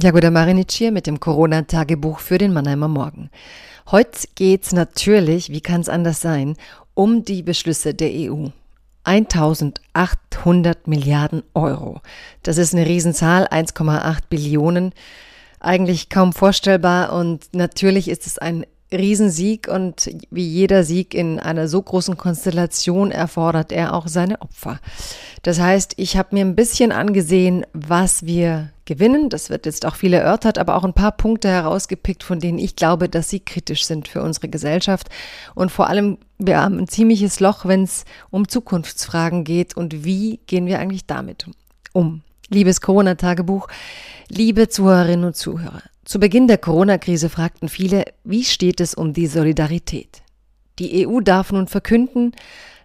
Jagoda Marinic hier mit dem Corona-Tagebuch für den Mannheimer Morgen. Heute geht's natürlich, wie kann es anders sein, um die Beschlüsse der EU. 1800 Milliarden Euro. Das ist eine Riesenzahl, 1,8 Billionen. Eigentlich kaum vorstellbar und natürlich ist es ein Riesensieg und wie jeder Sieg in einer so großen Konstellation erfordert er auch seine Opfer. Das heißt, ich habe mir ein bisschen angesehen, was wir gewinnen. Das wird jetzt auch viel erörtert, aber auch ein paar Punkte herausgepickt, von denen ich glaube, dass sie kritisch sind für unsere Gesellschaft. Und vor allem, wir haben ein ziemliches Loch, wenn es um Zukunftsfragen geht und wie gehen wir eigentlich damit um. Liebes Corona-Tagebuch, liebe Zuhörerinnen und Zuhörer. Zu Beginn der Corona-Krise fragten viele, wie steht es um die Solidarität? Die EU darf nun verkünden,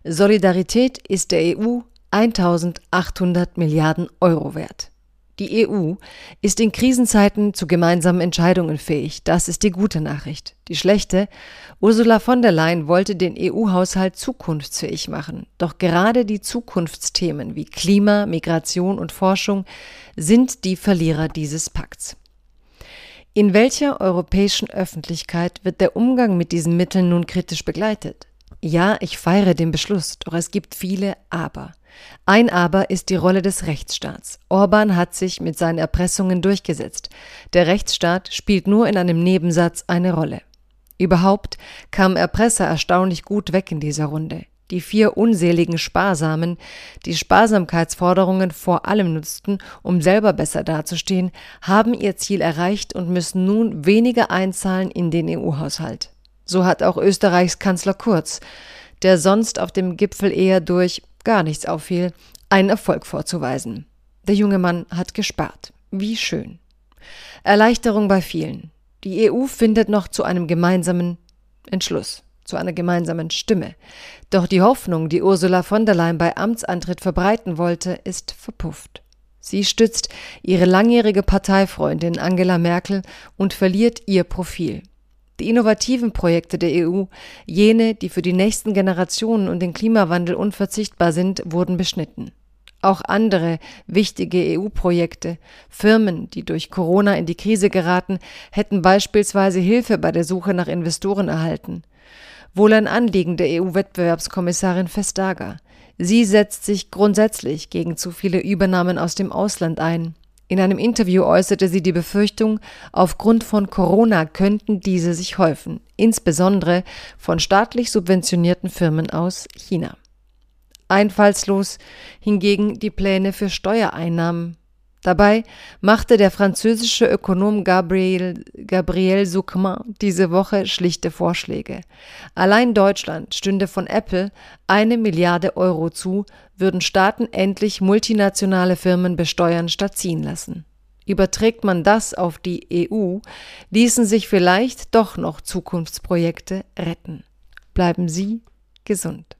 Solidarität ist der EU 1800 Milliarden Euro wert. Die EU ist in Krisenzeiten zu gemeinsamen Entscheidungen fähig. Das ist die gute Nachricht. Die schlechte, Ursula von der Leyen wollte den EU-Haushalt zukunftsfähig machen. Doch gerade die Zukunftsthemen wie Klima, Migration und Forschung sind die Verlierer dieses Pakts. In welcher europäischen Öffentlichkeit wird der Umgang mit diesen Mitteln nun kritisch begleitet? Ja, ich feiere den Beschluss, doch es gibt viele Aber. Ein Aber ist die Rolle des Rechtsstaats. Orban hat sich mit seinen Erpressungen durchgesetzt. Der Rechtsstaat spielt nur in einem Nebensatz eine Rolle. Überhaupt kamen Erpresser erstaunlich gut weg in dieser Runde. Die vier unseligen Sparsamen, die Sparsamkeitsforderungen vor allem nutzten, um selber besser dazustehen, haben ihr Ziel erreicht und müssen nun weniger einzahlen in den EU-Haushalt. So hat auch Österreichs Kanzler Kurz, der sonst auf dem Gipfel eher durch gar nichts auffiel, einen Erfolg vorzuweisen. Der junge Mann hat gespart. Wie schön. Erleichterung bei vielen. Die EU findet noch zu einem gemeinsamen Entschluss zu einer gemeinsamen Stimme. Doch die Hoffnung, die Ursula von der Leyen bei Amtsantritt verbreiten wollte, ist verpufft. Sie stützt ihre langjährige Parteifreundin Angela Merkel und verliert ihr Profil. Die innovativen Projekte der EU, jene, die für die nächsten Generationen und den Klimawandel unverzichtbar sind, wurden beschnitten. Auch andere wichtige EU-Projekte, Firmen, die durch Corona in die Krise geraten, hätten beispielsweise Hilfe bei der Suche nach Investoren erhalten wohl ein Anliegen der EU-Wettbewerbskommissarin Vestager. Sie setzt sich grundsätzlich gegen zu viele Übernahmen aus dem Ausland ein. In einem Interview äußerte sie die Befürchtung, aufgrund von Corona könnten diese sich häufen, insbesondere von staatlich subventionierten Firmen aus China. Einfallslos hingegen die Pläne für Steuereinnahmen Dabei machte der französische Ökonom Gabriel, Gabriel Zuckman diese Woche schlichte Vorschläge. Allein Deutschland stünde von Apple eine Milliarde Euro zu, würden Staaten endlich multinationale Firmen besteuern statt ziehen lassen. Überträgt man das auf die EU, ließen sich vielleicht doch noch Zukunftsprojekte retten. Bleiben Sie gesund.